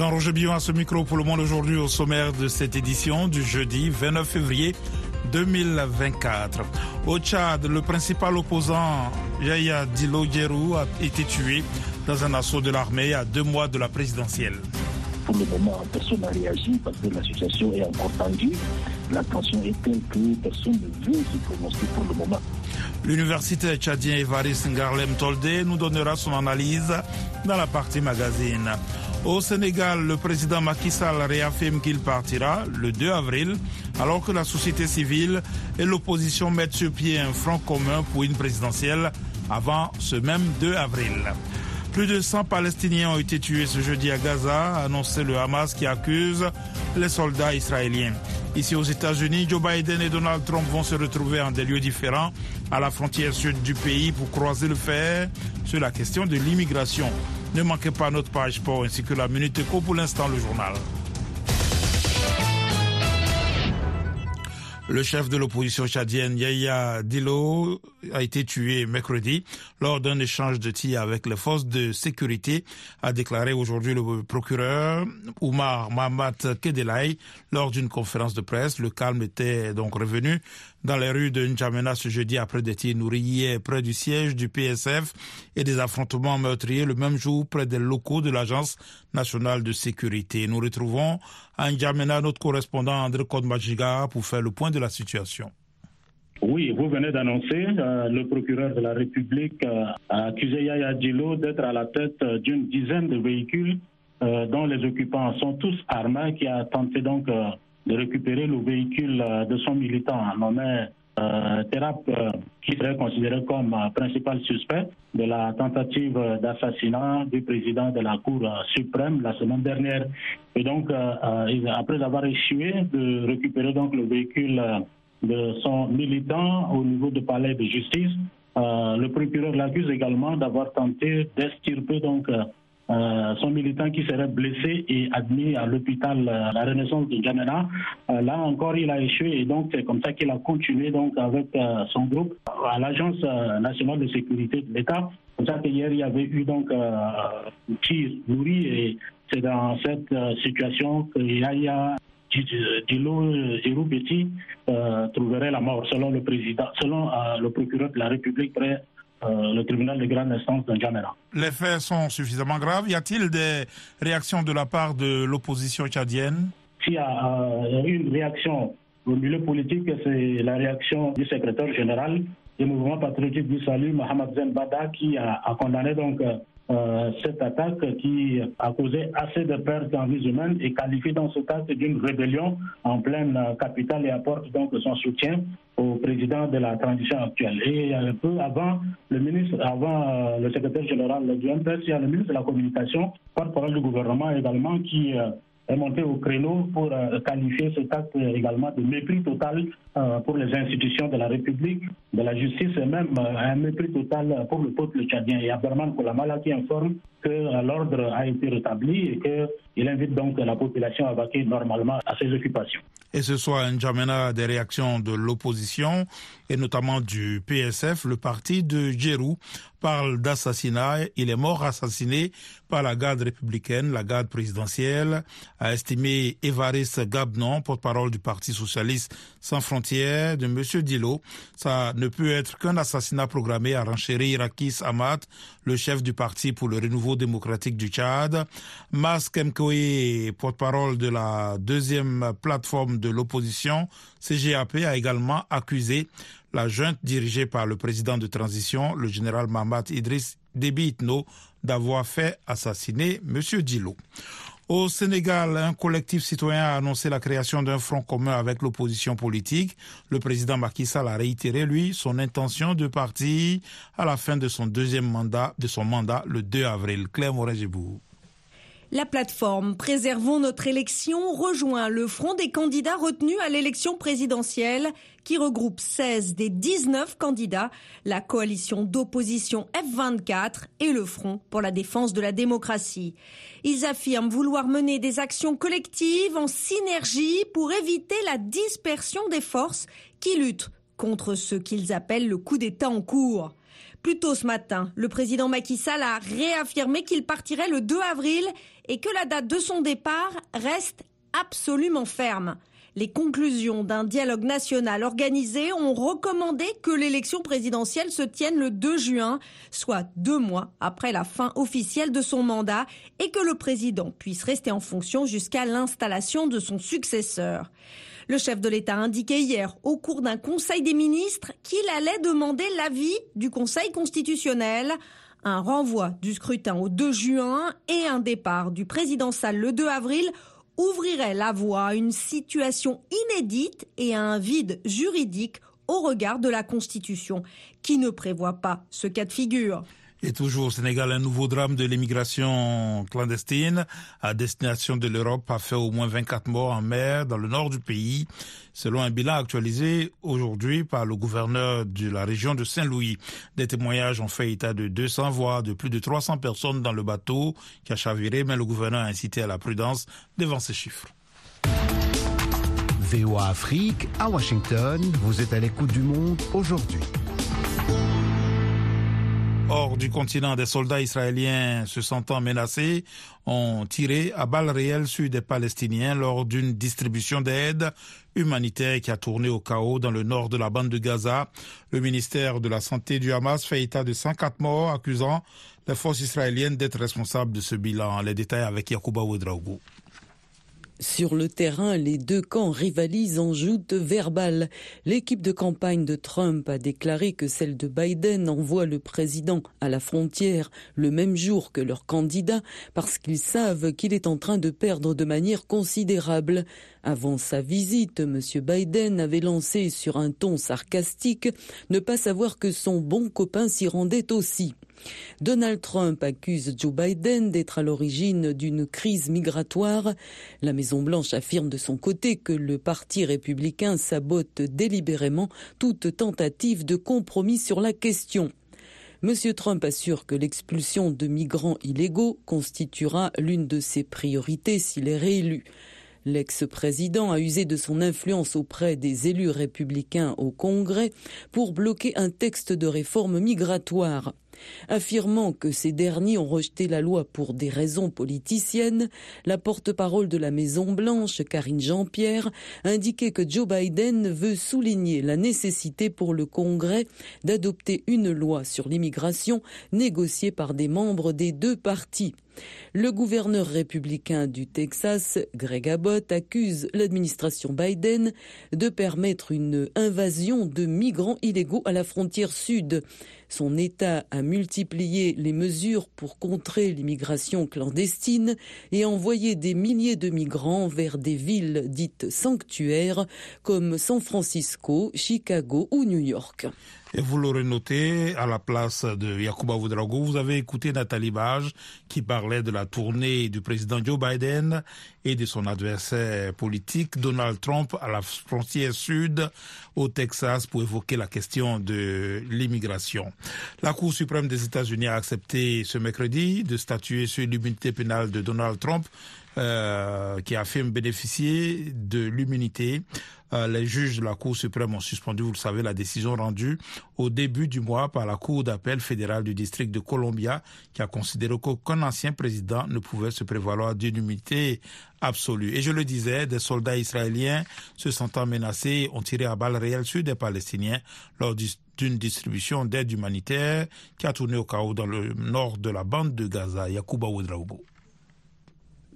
Jean-Roger Billon à ce micro pour le monde aujourd'hui au sommaire de cette édition du jeudi 29 février 2024. Au Tchad, le principal opposant Yaya Dilo Djerou a été tué dans un assaut de l'armée à deux mois de la présidentielle. Pour le moment, personne n'a réagi parce que la situation est encore tendue. La tension est telle que personne ne veut se prononcer pour le moment. L'université tchadien Evaris Ngarlem Tolde nous donnera son analyse dans la partie magazine. Au Sénégal, le président Macky Sall réaffirme qu'il partira le 2 avril, alors que la société civile et l'opposition mettent sur pied un front commun pour une présidentielle avant ce même 2 avril. Plus de 100 Palestiniens ont été tués ce jeudi à Gaza, annoncé le Hamas qui accuse les soldats israéliens. Ici aux États-Unis, Joe Biden et Donald Trump vont se retrouver en des lieux différents à la frontière sud du pays pour croiser le fer sur la question de l'immigration. Ne manquez pas notre page sport ainsi que la Minute Éco pour l'instant le journal. Le chef de l'opposition tchadienne, Yaya Dilo, a été tué mercredi lors d'un échange de tirs avec les forces de sécurité, a déclaré aujourd'hui le procureur Oumar Mahamat Kedelai lors d'une conférence de presse. Le calme était donc revenu dans les rues de N'Djamena ce jeudi après des tirs nourris près du siège du PSF et des affrontements meurtriers le même jour près des locaux de l'Agence nationale de sécurité. Nous retrouvons à N'Djamena notre correspondant André Kodmajiga pour faire le point de la situation. Oui, vous venez d'annoncer, euh, le procureur de la République euh, a accusé Yaya Djilo d'être à la tête euh, d'une dizaine de véhicules dont les occupants sont tous armés, qui a tenté donc de récupérer le véhicule de son militant nommé euh, Terap, qui serait considéré comme principal suspect de la tentative d'assassinat du président de la Cour suprême la semaine dernière. Et donc, après avoir échoué de récupérer donc le véhicule de son militant au niveau du palais de justice. Euh, le procureur l'accuse également d'avoir tenté d'extirper donc euh, son militant qui serait blessé et admis à l'hôpital euh, La Renaissance de Djamena. là encore, il a échoué et donc c'est comme ça qu'il a continué donc avec son groupe à l'Agence nationale de sécurité de l'État. Comme ça qu'hier, il y avait eu donc un tir nourri et c'est dans cette situation qu'il y a Dilo Betty euh, trouverait la mort, selon le président, selon euh, le procureur de la République près euh, le tribunal de grande instance de N'Djamena. Les faits sont suffisamment graves. Y a-t-il des réactions de la part de l'opposition tchadienne? S'il y a eu une réaction au milieu politique, c'est la réaction du secrétaire général du mouvement patriotique du salut, Mohamed Zen Bada, qui a, a condamné donc euh, cette attaque qui a causé assez de pertes en vie humaines et qualifie dans ce cas d'une rébellion en pleine capitale et apporte donc son soutien au président de la transition actuelle. Et un peu avant, le ministre, avant euh, le secrétaire général du MPS, il y a le ministre de la Communication, porte-parole du gouvernement également, qui euh, est monté au créneau pour qualifier cet acte également de mépris total pour les institutions de la République, de la justice et même un mépris total pour le peuple tchadien. Et Aberman Koulamala qui informe que l'ordre a été rétabli et qu'il invite donc la population à vaquer normalement à ses occupations. Et ce soir, N'Djamena des réactions de l'opposition et notamment du PSF, le parti de Djerou parle d'assassinat. Il est mort assassiné par la garde républicaine, la garde présidentielle, a estimé Évariste Gabnon, porte-parole du Parti socialiste sans frontières, de M. Dilo. Ça ne peut être qu'un assassinat programmé à renchérir Akis Ahmad, le chef du Parti pour le renouveau démocratique du Tchad. Mas Kemkoe, porte-parole de la deuxième plateforme de l'opposition, CGAP, a également accusé la junte dirigée par le président de transition, le général Mahmoud Idriss Déby Itno, d'avoir fait assassiner M. Dilo. Au Sénégal, un collectif citoyen a annoncé la création d'un front commun avec l'opposition politique. Le président Macky Sall a réitéré, lui, son intention de partir à la fin de son deuxième mandat, de son mandat, le 2 avril. Claire morin la plateforme Préservons notre élection rejoint le front des candidats retenus à l'élection présidentielle qui regroupe 16 des 19 candidats, la coalition d'opposition F24 et le Front pour la défense de la démocratie. Ils affirment vouloir mener des actions collectives en synergie pour éviter la dispersion des forces qui luttent contre ce qu'ils appellent le coup d'État en cours. Plus tôt ce matin, le président Macky Sall a réaffirmé qu'il partirait le 2 avril et que la date de son départ reste absolument ferme. Les conclusions d'un dialogue national organisé ont recommandé que l'élection présidentielle se tienne le 2 juin, soit deux mois après la fin officielle de son mandat, et que le président puisse rester en fonction jusqu'à l'installation de son successeur. Le chef de l'État a indiqué hier, au cours d'un conseil des ministres, qu'il allait demander l'avis du Conseil constitutionnel un renvoi du scrutin au 2 juin et un départ du président Sall le 2 avril ouvrirait la voie à une situation inédite et à un vide juridique au regard de la Constitution, qui ne prévoit pas ce cas de figure. Et toujours au Sénégal, un nouveau drame de l'immigration clandestine à destination de l'Europe a fait au moins 24 morts en mer dans le nord du pays, selon un bilan actualisé aujourd'hui par le gouverneur de la région de Saint-Louis. Des témoignages ont fait état de 200 voix de plus de 300 personnes dans le bateau qui a chaviré, mais le gouverneur a incité à la prudence devant ces chiffres. VOA Afrique, à Washington, vous êtes à l'écoute du monde aujourd'hui. Hors du continent, des soldats israéliens se sentant menacés ont tiré à balles réelles sur des Palestiniens lors d'une distribution d'aide humanitaire qui a tourné au chaos dans le nord de la bande de Gaza. Le ministère de la Santé du Hamas fait état de 104 morts, accusant les forces israéliennes d'être responsables de ce bilan. Les détails avec Yacouba Ouedraogo. Sur le terrain, les deux camps rivalisent en joute verbale. L'équipe de campagne de Trump a déclaré que celle de Biden envoie le président à la frontière le même jour que leur candidat parce qu'ils savent qu'il est en train de perdre de manière considérable. Avant sa visite, M. Biden avait lancé sur un ton sarcastique ne pas savoir que son bon copain s'y rendait aussi. Donald Trump accuse Joe Biden d'être à l'origine d'une crise migratoire. La Maison-Blanche affirme de son côté que le Parti républicain sabote délibérément toute tentative de compromis sur la question. M. Trump assure que l'expulsion de migrants illégaux constituera l'une de ses priorités s'il est réélu. L'ex-président a usé de son influence auprès des élus républicains au Congrès pour bloquer un texte de réforme migratoire. Affirmant que ces derniers ont rejeté la loi pour des raisons politiciennes, la porte-parole de la Maison-Blanche, Karine Jean-Pierre, indiquait que Joe Biden veut souligner la nécessité pour le Congrès d'adopter une loi sur l'immigration négociée par des membres des deux partis. Le gouverneur républicain du Texas, Greg Abbott, accuse l'administration Biden de permettre une invasion de migrants illégaux à la frontière sud. Son État a multiplié les mesures pour contrer l'immigration clandestine et envoyé des milliers de migrants vers des villes dites sanctuaires comme San Francisco, Chicago ou New York. Et vous l'aurez noté, à la place de Yacouba Oudrago, vous avez écouté Nathalie Bage qui parlait de la tournée du président Joe Biden et de son adversaire politique Donald Trump à la frontière sud au Texas pour évoquer la question de l'immigration. La Cour suprême des États-Unis a accepté ce mercredi de statuer sur l'immunité pénale de Donald Trump euh, qui affirme bénéficier de l'immunité. Euh, les juges de la Cour suprême ont suspendu, vous le savez, la décision rendue au début du mois par la Cour d'appel fédérale du district de Columbia, qui a considéré qu'aucun ancien président ne pouvait se prévaloir d'une immunité absolue. Et je le disais, des soldats israéliens se sentant menacés ont tiré à balles réelles sur des Palestiniens lors d'une distribution d'aide humanitaire qui a tourné au chaos dans le nord de la bande de Gaza. Yacouba Oudraoubo.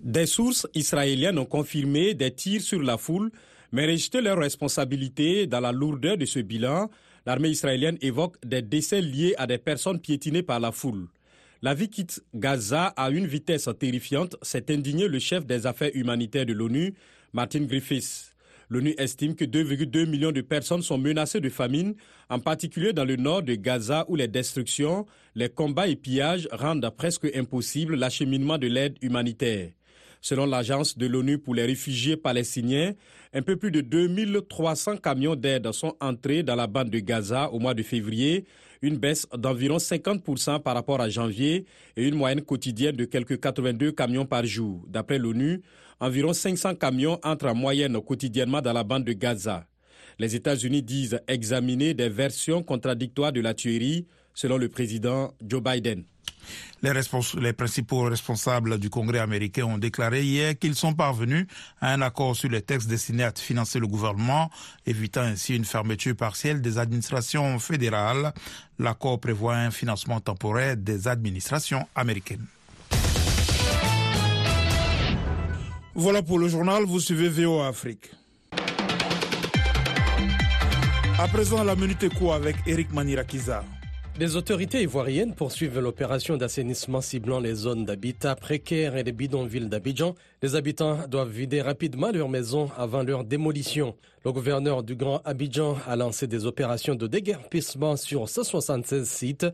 Des sources israéliennes ont confirmé des tirs sur la foule, mais rejeté leur responsabilité dans la lourdeur de ce bilan. L'armée israélienne évoque des décès liés à des personnes piétinées par la foule. La vie quitte Gaza à une vitesse terrifiante, s'est indigné le chef des affaires humanitaires de l'ONU, Martin Griffiths. L'ONU estime que 2,2 millions de personnes sont menacées de famine, en particulier dans le nord de Gaza où les destructions, les combats et pillages rendent presque impossible l'acheminement de l'aide humanitaire. Selon l'agence de l'ONU pour les réfugiés palestiniens, un peu plus de 2300 camions d'aide sont entrés dans la bande de Gaza au mois de février, une baisse d'environ 50% par rapport à janvier et une moyenne quotidienne de quelques 82 camions par jour. D'après l'ONU, environ 500 camions entrent en moyenne quotidiennement dans la bande de Gaza. Les États-Unis disent examiner des versions contradictoires de la tuerie selon le président Joe Biden. Les, principaux responsables du Congrès américain ont déclaré hier qu'ils sont parvenus à un accord sur les textes destinés à financer le gouvernement, évitant ainsi une fermeture partielle des administrations fédérales. L'accord prévoit un financement temporaire des administrations américaines. Voilà pour le journal, vous suivez VOA Afrique. À présent, la minute écho avec Eric Manirakiza. Les autorités ivoiriennes poursuivent l'opération d'assainissement ciblant les zones d'habitat précaires et les bidonvilles d'Abidjan. Les habitants doivent vider rapidement leurs maisons avant leur démolition. Le gouverneur du Grand Abidjan a lancé des opérations de déguerpissement sur 176 sites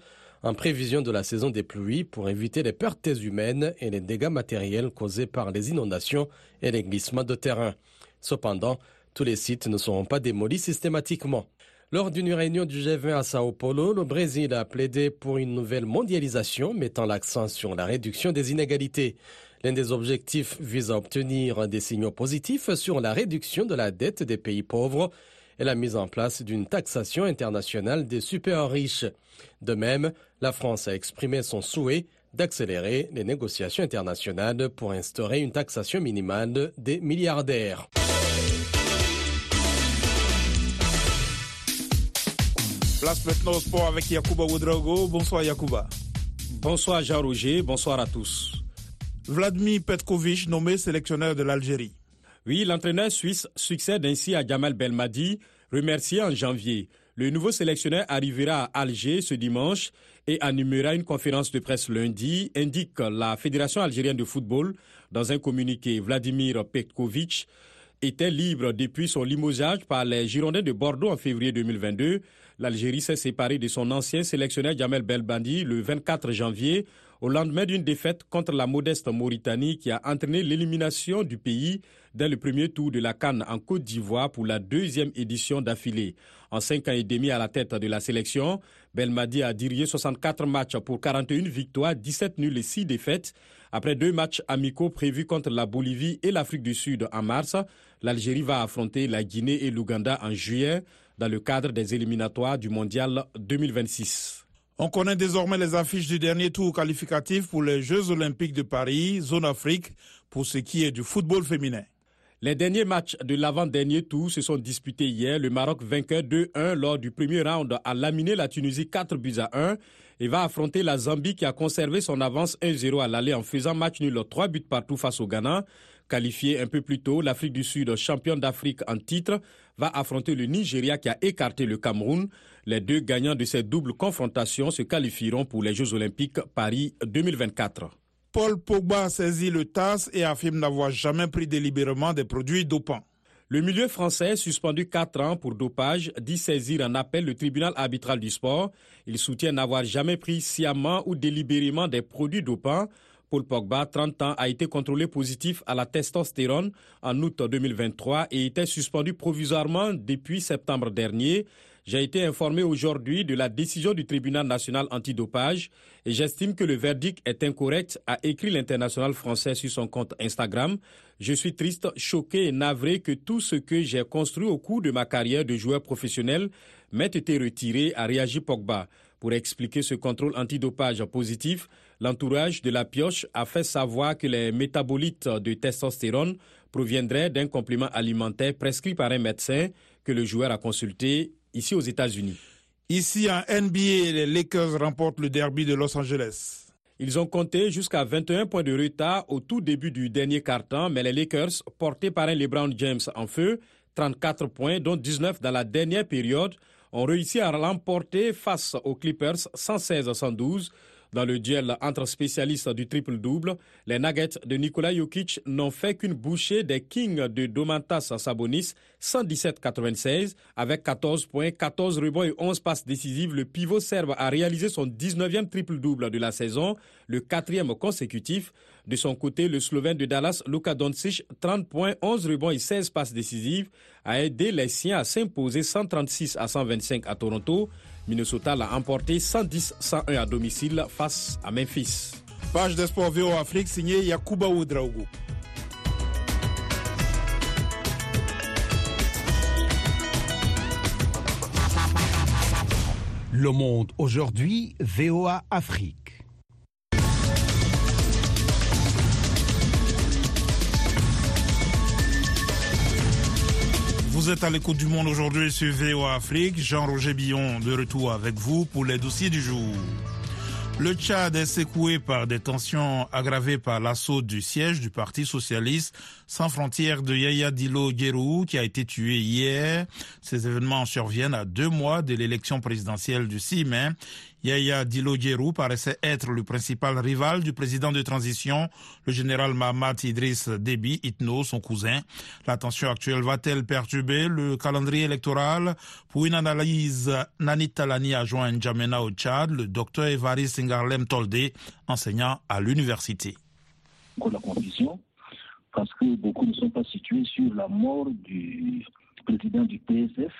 en prévision de la saison des pluies pour éviter les pertes humaines et les dégâts matériels causés par les inondations et les glissements de terrain. Cependant, tous les sites ne seront pas démolis systématiquement. Lors d'une réunion du G20 à Sao Paulo, le Brésil a plaidé pour une nouvelle mondialisation mettant l'accent sur la réduction des inégalités. L'un des objectifs vise à obtenir des signaux positifs sur la réduction de la dette des pays pauvres et la mise en place d'une taxation internationale des super riches. De même, la France a exprimé son souhait d'accélérer les négociations internationales pour instaurer une taxation minimale des milliardaires. Place maintenant au sport avec Yacouba Oudrago. Bonsoir Yacouba. Bonsoir Jean-Roger, bonsoir à tous. Vladimir Petkovic nommé sélectionneur de l'Algérie. Oui, l'entraîneur suisse succède ainsi à Jamal Belmadi, remercié en janvier. Le nouveau sélectionneur arrivera à Alger ce dimanche et animera une conférence de presse lundi, indique la Fédération algérienne de football dans un communiqué. Vladimir Petkovic était libre depuis son limogeage par les Girondins de Bordeaux en février 2022. L'Algérie s'est séparée de son ancien sélectionneur Jamel Belbandi le 24 janvier au lendemain d'une défaite contre la modeste Mauritanie qui a entraîné l'élimination du pays dès le premier tour de la Cannes en Côte d'Ivoire pour la deuxième édition d'affilée. En cinq ans et demi à la tête de la sélection, Belmadi a dirigé 64 matchs pour 41 victoires, 17 nuls et 6 défaites. Après deux matchs amicaux prévus contre la Bolivie et l'Afrique du Sud en mars, l'Algérie va affronter la Guinée et l'Ouganda en juillet dans le cadre des éliminatoires du Mondial 2026. On connaît désormais les affiches du dernier tour qualificatif pour les Jeux olympiques de Paris, zone Afrique, pour ce qui est du football féminin. Les derniers matchs de l'avant-dernier tour se sont disputés hier. Le Maroc vainqueur 2-1 lors du premier round a laminé la Tunisie 4 buts à 1 et va affronter la Zambie qui a conservé son avance 1-0 à l'aller en faisant match nul 3 buts partout face au Ghana. Qualifié un peu plus tôt, l'Afrique du Sud, championne d'Afrique en titre, va affronter le Nigeria qui a écarté le Cameroun. Les deux gagnants de cette double confrontation se qualifieront pour les Jeux olympiques Paris 2024. Paul Pogba a saisi le TAS et affirme n'avoir jamais pris délibérément des produits dopants. Le milieu français, suspendu 4 ans pour dopage, dit saisir en appel le tribunal arbitral du sport. Il soutient n'avoir jamais pris sciemment ou délibérément des produits dopants. Paul Pogba, 30 ans, a été contrôlé positif à la testostérone en août 2023 et était suspendu provisoirement depuis septembre dernier. J'ai été informé aujourd'hui de la décision du tribunal national antidopage et j'estime que le verdict est incorrect, a écrit l'international français sur son compte Instagram. Je suis triste, choqué et navré que tout ce que j'ai construit au cours de ma carrière de joueur professionnel m'ait été retiré, a réagi Pogba. Pour expliquer ce contrôle antidopage positif, l'entourage de la pioche a fait savoir que les métabolites de testostérone proviendraient d'un complément alimentaire prescrit par un médecin que le joueur a consulté ici aux États-Unis. Ici en NBA, les Lakers remportent le derby de Los Angeles. Ils ont compté jusqu'à 21 points de retard au tout début du dernier quart-temps, mais les Lakers, portés par un LeBron James en feu, 34 points, dont 19 dans la dernière période, ont réussi à l'emporter face aux Clippers 116-112. Dans le duel entre spécialistes du triple-double, les Nuggets de Nikola Jokic n'ont fait qu'une bouchée des Kings de Domantas Sabonis 117-96 avec 14 points, 14 rebonds et 11 passes décisives. Le pivot serbe a réalisé son 19e triple-double de la saison, le quatrième consécutif. De son côté, le Slovène de Dallas, Luka Doncic, 30 points, 11 rebonds et 16 passes décisives, a aidé les siens à s'imposer 136 à 125 à Toronto. Minnesota l'a emporté 110-101 à domicile face à Memphis. Page de sport VO Afrique signée Yakuba Oudraogo. Le Monde aujourd'hui, VOA Afrique. Vous êtes à l'écoute du monde aujourd'hui sur VOA Afrique. Jean-Roger Billon de retour avec vous pour les dossiers du jour. Le Tchad est secoué par des tensions aggravées par l'assaut du siège du Parti socialiste sans frontières de Yaya Dilo Guérou qui a été tué hier. Ces événements surviennent à deux mois de l'élection présidentielle du 6 mai. Yaya Dilo Guérou paraissait être le principal rival du président de transition, le général Mahamat Idriss Déby Itno, son cousin. La tension actuelle va-t-elle perturber le calendrier électoral? Pour une analyse, Nanit Talani a joint N'Djamena au Tchad, le docteur Evariste Ngarlem Tolde, enseignant à l'université. La confusion, parce que beaucoup ne sont pas situés sur la mort du président du PSF,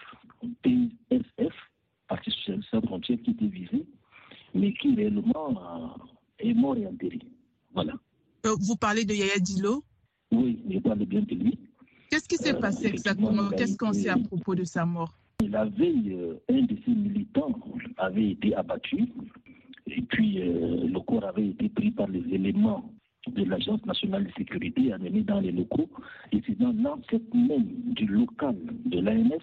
PSF, Parti socialiste sans frontières, qui était visé, mais qui réellement est mort et enterré. Voilà. Euh, vous parlez de Yaya Dilo? Oui, je parle bien de lui. Qu'est-ce qui s'est Euh, passé exactement? Qu'est-ce qu'on sait à propos de sa mort? La veille, euh, un de ses militants avait été abattu et puis euh, le corps avait été pris par les éléments de l'Agence nationale de sécurité et amené dans les locaux. Et c'est dans l'enceinte même du local de l'ANF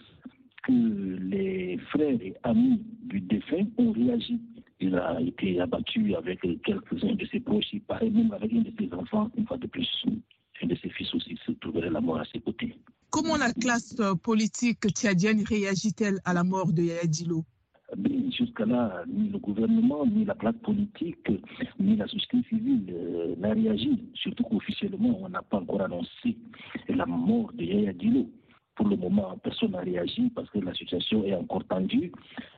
que les frères et amis du défunt ont réagi. Il a été abattu avec quelques-uns de ses proches, il paraît même avec un de ses enfants, une fois de plus. Un de ses fils aussi se trouverait la mort à ses côtés. Comment la classe politique tchadienne réagit-elle à la mort de Yaya Dilo Mais jusqu'à là, ni le gouvernement, ni la classe politique, ni la société civile euh, n'a réagi. Surtout qu'officiellement, on n'a pas encore annoncé la mort de Yaya Dilo. Pour le moment, personne n'a réagi parce que la situation est encore tendue.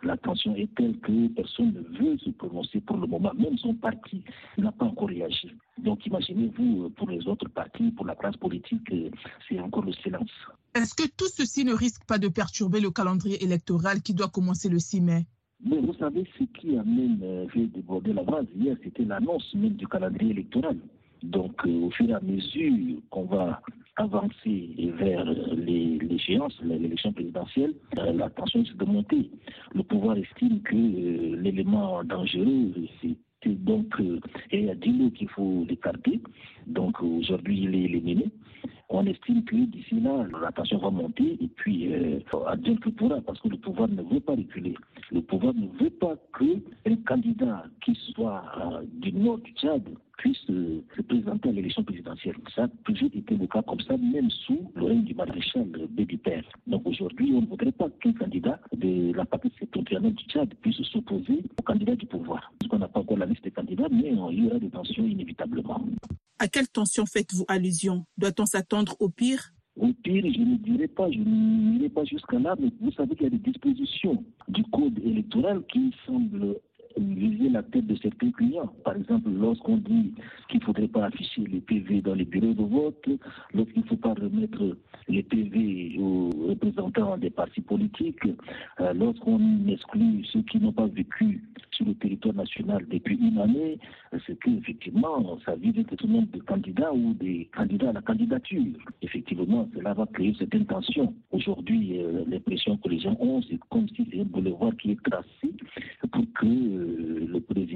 La tension est telle que personne ne veut se prononcer pour le moment. Même son parti n'a pas encore réagi. Donc imaginez-vous, pour les autres partis, pour la classe politique, euh, c'est encore le silence. Est-ce que tout ceci ne risque pas de perturber le calendrier électoral qui doit commencer le 6 mai? Mais vous savez, ce qui a même euh, fait déborder la base hier, c'était l'annonce même du calendrier électoral. Donc, euh, au fur et à mesure qu'on va avancer vers euh, l'échéance, l'élection présidentielle, euh, la tension risque de monter. Le pouvoir estime que l'élément dangereux, c'était donc euh, et à Dilo qu'il faut l'écarter. Donc, aujourd'hui, il est éliminé. On estime que d'ici là, la tension va monter et puis euh, adieu que pourra, parce que le pouvoir ne veut pas reculer. Le pouvoir ne veut pas qu'un candidat qui soit euh, du nord du Tchad puisse euh, se présenter à l'élection présidentielle. Ça a toujours été le cas comme ça, même sous le règne du maréchal Bébi Père. Donc aujourd'hui, on ne voudrait pas qu'un candidat de la partie septentrionale du Tchad puisse s'opposer au candidat du pouvoir. Parce qu'on n'a pas encore la liste des candidats, mais euh, il y aura des tensions inévitablement. À quelle tension faites-vous allusion? Doit-on s'attendre au pire? Au pire, je ne dirais pas, je n'irai pas jusqu'à là, mais vous savez qu'il y a des dispositions du code électoral qui semblent viser la tête de certains clients. Par exemple, lorsqu'on dit qu'il ne faudrait pas afficher les PV dans les bureaux de vote, lorsqu'il ne faut pas remettre les PV aux représentants des partis politiques, euh, lorsqu'on exclut ceux qui n'ont pas vécu sur le territoire national depuis une année, c'est qu'effectivement, ça vise tout le nombre de candidats ou des candidats à la candidature. Effectivement, cela va créer certaines tensions. Aujourd'hui, euh, l'impression que les gens ont, c'est comme si c'est un boulevard qui est tracé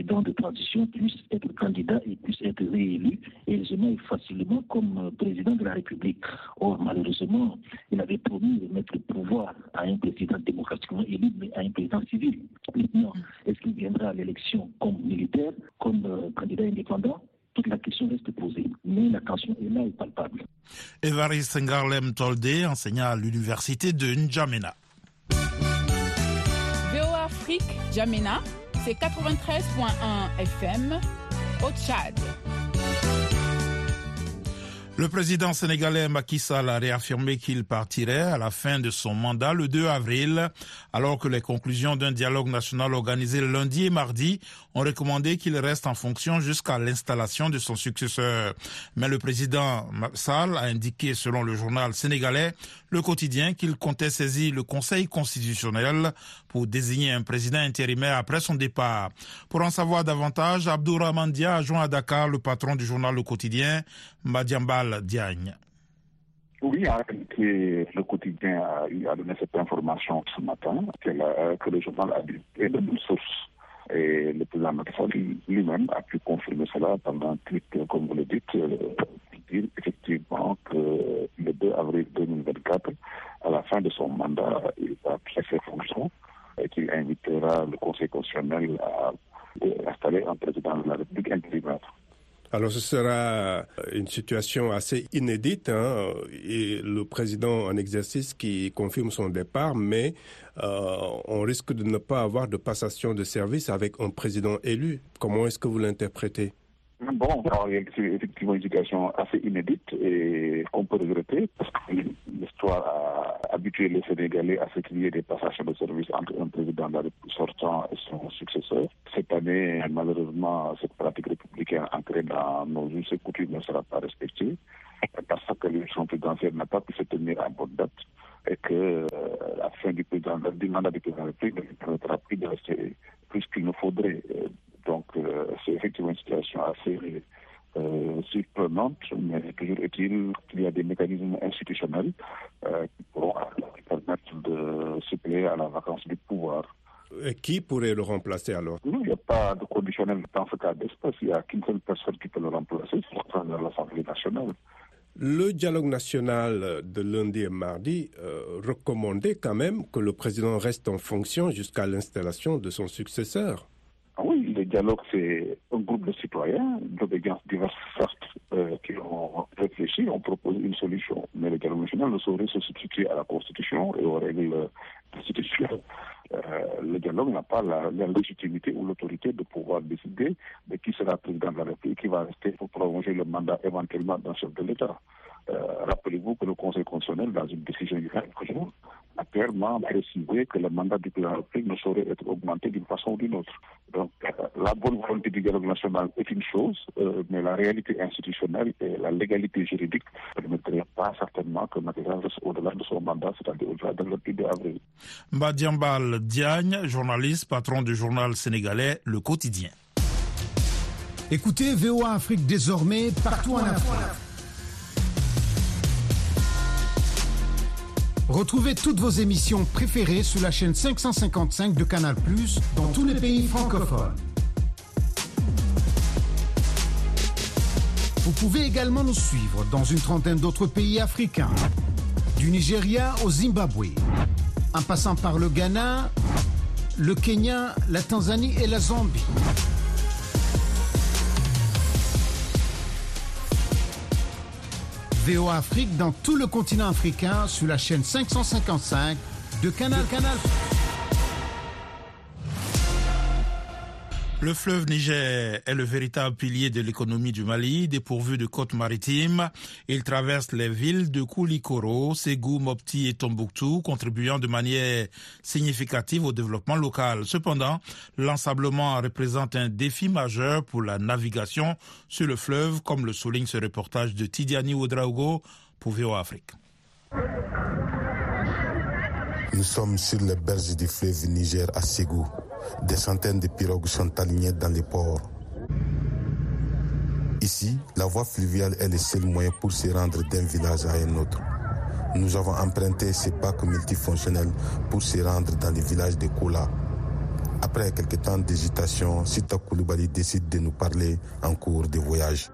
président de transition puisse être candidat et puisse être réélu aisément et facilement comme euh, président de la République. Or, malheureusement, il avait promis de mettre le pouvoir à un président démocratiquement élu, mais à un président civil. Maintenant, est-ce qu'il viendra à l'élection comme militaire, comme euh, candidat indépendant? Toute la question reste posée, mais la tension est là et palpable. Evariste Ngarlem Tolde, enseignant à l'université de N'Djamena. Afrique, Jamena, c'est 93.1 FM au Tchad. Le président sénégalais Macky Sall a réaffirmé qu'il partirait à la fin de son mandat le 2 avril, alors que les conclusions d'un dialogue national organisé lundi et mardi ont recommandé qu'il reste en fonction jusqu'à l'installation de son successeur. Mais le président Sall a indiqué, selon le journal sénégalais, le quotidien, qu'il comptait saisir le Conseil constitutionnel pour désigner un président intérimaire après son départ. Pour en savoir davantage, Abdourahman Dia a joint à Dakar le patron du journal Le Quotidien, Diagne. Oui, le quotidien a, donné cette information ce matin, que, le journal a dit et de bonnes sources. Et le président Macron lui-même a pu confirmer cela pendant un tweet, comme vous le dites, euh, dire effectivement que le 2 avril 2024, à la fin de son mandat, il va quitter ses fonctions et qu'il invitera le Conseil constitutionnel à installer un président de la République intérimaire. Alors ce sera une situation assez inédite hein, le président en exercice qui confirme son départ, mais euh, on risque de ne pas avoir de passation de service avec un président élu. Comment est-ce que vous l'interprétez? Bon, c'est effectivement une situation assez inédite et qu'on peut regretter parce que l'histoire a habitué les Sénégalais à ce qu'il y ait des passations de service entre un président sortant et son successeur. Cette année, malheureusement, cette pratique républicaine ancrée dans nos us et coutumes ne sera pas respectée parce que l'élection présidentielle n'a pas pu se tenir à bonne date et que la fin du, président, du mandat du président de la République ne permettra plus de rester plus qu'il ne faudrait. Donc, euh, c'est effectivement une situation assez euh, surprenante, mais toujours est-il qu'il y a des mécanismes institutionnels euh, qui pourront permettre de suppléer à la vacance du pouvoir. Et qui pourrait le remplacer alors? Il n'y a pas de conditionnel dans ce cas d'espèce. Il n'y a qu'une seule personne qui peut le remplacer, c'est l'Assemblée nationale. Le dialogue national de lundi et mardi euh, recommandait quand même que le président reste en fonction jusqu'à l'installation de son successeur. Dialogue, c'est un groupe de citoyens d'obédience diverses euh, qui ont réfléchi, ont proposé une solution. Mais le dialogue national ne saurait se substituer à la Constitution et aux règles constitutionnelles. Euh, le dialogue n'a pas la, légitimité ou l'autorité de pouvoir décider de qui sera président de la République, qui va rester pour prolonger le mandat éventuellement d'un chef de l'État. Euh, Rappelez-vous que le Conseil constitutionnel, dans une décision quelques jours, a clairement précisé que le mandat du président de la République ne saurait être augmenté d'une façon ou d'une autre. Donc, la bonne volonté du dialogue national est une chose, euh, mais la réalité institutionnelle et la légalité juridique ne permettraient pas certainement que Mathieu reste au-delà de son mandat, c'est-à-dire au-delà de le 2 avril. Mbadiambal Diagne, journaliste, patron du journal sénégalais Le Quotidien. Écoutez VOA Afrique désormais partout en Afrique. Retrouvez toutes vos émissions préférées sur la chaîne 555 de Canal dans tous les pays francophones. Vous pouvez également nous suivre dans une trentaine d'autres pays africains, du Nigeria au Zimbabwe, en passant par le Ghana, le Kenya, la Tanzanie et la Zambie. VOA Afrique dans tout le continent africain sur la chaîne 555 de Canal Canal. Le fleuve Niger est le véritable pilier de l'économie du Mali, dépourvu de côtes maritimes. Il traverse les villes de Koulikoro, Ségou, Mopti et Tombouctou, contribuant de manière significative au développement local. Cependant, l'ensablement représente un défi majeur pour la navigation sur le fleuve, comme le souligne ce reportage de Tidiani Oudraogo pour VOA Afrique. Nous sommes sur les berges du fleuve Niger à Ségou. Des centaines de pirogues sont alignées dans les ports. Ici, la voie fluviale est le seul moyen pour se rendre d'un village à un autre. Nous avons emprunté ces bacs multifonctionnels pour se rendre dans le village de Koula. Après quelques temps d'hésitation, Sita Koulibaly décide de nous parler en cours de voyage.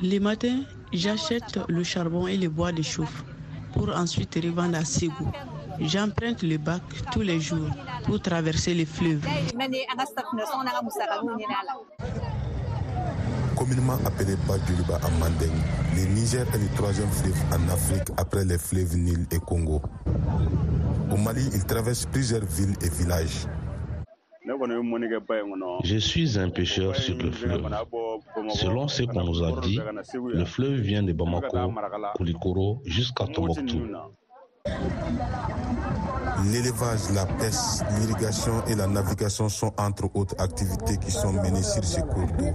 Les matins, j'achète le charbon et le bois de chauffe pour ensuite revendre à Ségou. J'emprunte le bac tous les jours pour traverser les fleuves. Communément appelé Badjuluba à Mandeng, le Niger est le troisième fleuve en Afrique après les fleuves Nil et Congo. Au Mali, il traverse plusieurs villes et villages. Je suis un pêcheur sur le fleuve. Selon ce qu'on nous a dit, le fleuve vient de Bamako, Koulikoro jusqu'à Tombouctou. L'élevage, la pêche, l'irrigation et la navigation sont entre autres activités qui sont menées sur ces cours d'eau.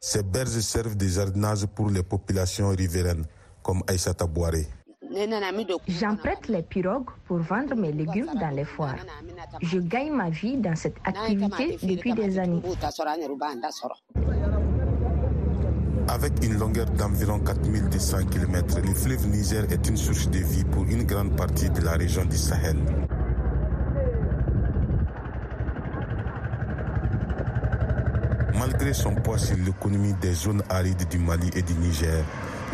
Ces berges servent de jardinage pour les populations riveraines, comme Aïssata Boiré. J'emprunte les pirogues pour vendre mes légumes dans les foires. Je gagne ma vie dans cette activité depuis des années. Avec une longueur d'environ 4200 km, le fleuve Niger est une source de vie pour une grande partie de la région du Sahel. Malgré son poids sur l'économie des zones arides du Mali et du Niger,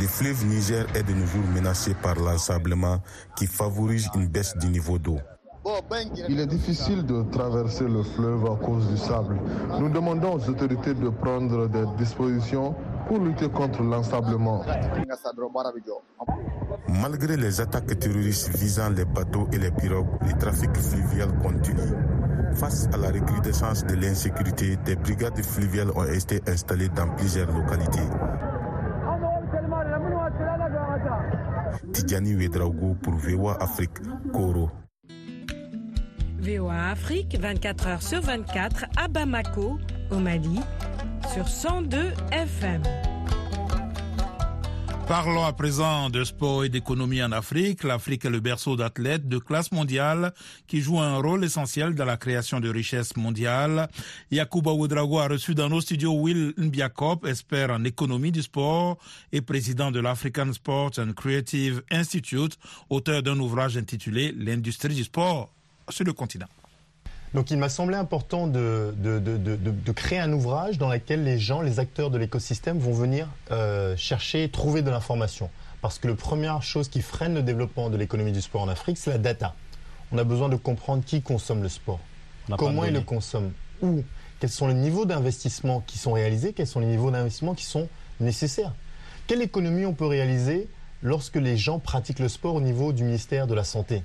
le fleuve Niger est de nos jours menacé par l'ensablement qui favorise une baisse du niveau d'eau. Il est difficile de traverser le fleuve à cause du sable. Nous demandons aux autorités de prendre des dispositions pour lutter contre l'ensablement. Malgré les attaques terroristes visant les bateaux et les pirogues, le trafic fluvial continue. Face à la recrudescence de l'insécurité, des brigades fluviales ont été installées dans plusieurs localités. Tidjani Wedraogo pour VOA Afrique, Koro. VOA Afrique, 24 heures sur 24 à Bamako, au Mali, sur 102 FM. Parlons à présent de sport et d'économie en Afrique. L'Afrique est le berceau d'athlètes de classe mondiale qui jouent un rôle essentiel dans la création de richesses mondiales. Yacouba Ouedraogo a reçu dans nos studios Will Mbiakop, expert en économie du sport et président de l'African Sports and Creative Institute, auteur d'un ouvrage intitulé L'industrie du sport sur le continent. Donc il m'a semblé important de, de, de, de, créer un ouvrage dans lequel les gens, les acteurs de l'écosystème vont venir euh, chercher, trouver de l'information. Parce que la première chose qui freine le développement de l'économie du sport en Afrique, c'est la data. On a besoin de comprendre qui consomme le sport, comment il le consomme, où, quels sont les niveaux d'investissement qui sont réalisés, quels sont les niveaux d'investissement qui sont nécessaires? Quelle économie on peut réaliser lorsque les gens pratiquent le sport au niveau du ministère de la Santé?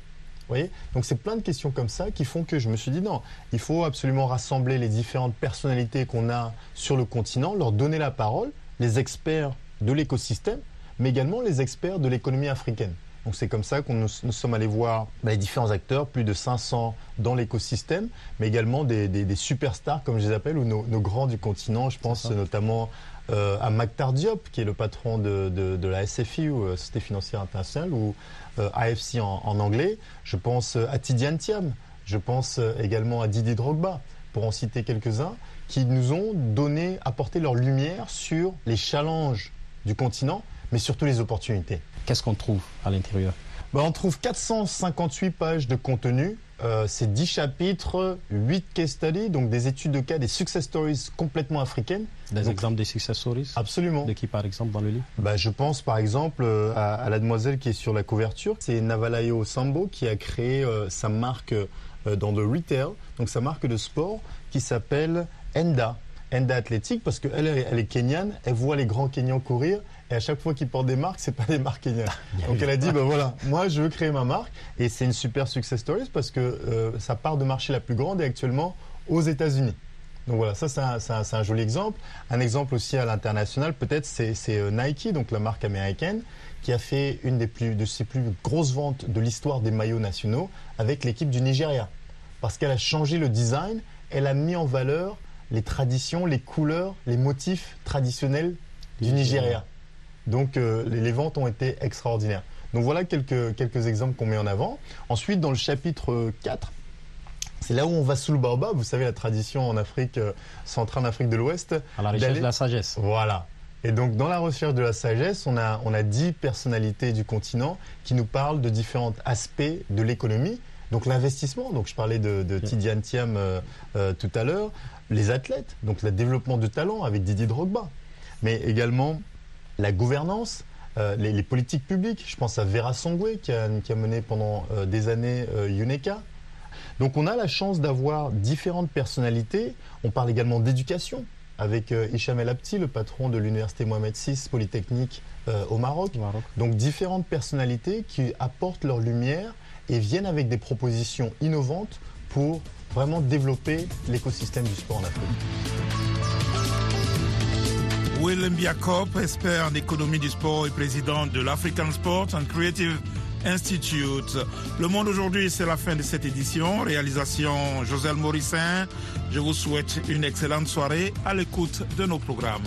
Donc c'est plein de questions comme ça qui font que je me suis dit non, il faut absolument rassembler les différentes personnalités qu'on a sur le continent, leur donner la parole, les experts de l'écosystème, mais également les experts de l'économie africaine. Donc c'est comme ça qu'on nous, sommes allés voir bah, les différents acteurs, plus de 500 dans l'écosystème, mais également des, superstars, comme je les appelle, ou nos, grands du continent. Je pense notamment euh, à Maktar Diop, qui est le patron de, la SFI, ou euh, Société Financière Internationale, ou euh, AFC en, anglais. Je pense à Tidiane Thiam. Je pense également à Didier Drogba, pour en citer quelques-uns, qui nous ont donné, apporté leur lumière sur les challenges du continent, mais surtout les opportunités. Qu'est-ce qu'on trouve à l'intérieur? Ben, On trouve 458 pages de contenu. Euh, c'est 10 chapitres, 8 case studies, donc des études de cas, des success stories complètement africaines. Des exemples des success stories Absolument. De qui, par exemple, dans le livre ben, Je pense, par exemple, euh, à, la demoiselle qui est sur la couverture. C'est Navalayo Sambo qui a créé euh, sa marque dans le retail, donc sa marque de sport qui s'appelle Enda. Enda Athletic, parce qu'elle elle est kenyane, elle voit les grands Kenyans courir et à chaque fois qu'ils portent des marques, c'est pas des marques kenyanes. Donc elle a dit, ben voilà, moi je veux créer ma marque. Et c'est une super success story parce que euh, ça part de marché la plus grande et actuellement aux États-Unis. Donc voilà, ça c'est un, joli exemple. Un exemple aussi à l'international, peut-être, c'est euh, Nike, donc la marque américaine, qui a fait une des plus, de ses plus grosses ventes de l'histoire des maillots nationaux avec l'équipe du Nigeria. Parce qu'elle a changé le design, elle a mis en valeur les traditions, les couleurs, les motifs traditionnels du Nigeria. Donc euh, les, ventes ont été extraordinaires. Donc voilà quelques, quelques exemples qu'on met en avant. Ensuite, dans le chapitre 4, c'est là où on va sous le baobab. Vous savez, la tradition en Afrique euh, centrale, en Afrique de l'Ouest. À la recherche de la sagesse. Voilà. Et donc, dans la recherche de la sagesse, on a, on a 10 personnalités du continent qui nous parlent de différents aspects de l'économie. Donc, l'investissement, donc je parlais de, de Tidiane Thiam euh, tout à l'heure. Les athlètes, donc le développement de talent avec Didier Drogba. Mais également la gouvernance, euh, les, politiques publiques. Je pense à Vera Songwe qui a, mené pendant euh, des années euh, UNECA. Donc on a la chance d'avoir différentes personnalités. On parle également d'éducation avec Hicham El Abti, le patron de l'université Mohamed VI Polytechnique au Maroc. Maroc. Donc différentes personnalités qui apportent leur lumière et viennent avec des propositions innovantes pour vraiment développer l'écosystème du sport en Afrique. Willem Biakop, expert en économie du sport et président de l'African Sports and Creative Institute. Le monde aujourd'hui, c'est la fin de cette édition. Réalisation Joselle Morissin. Je vous souhaite une excellente soirée à l'écoute de nos programmes.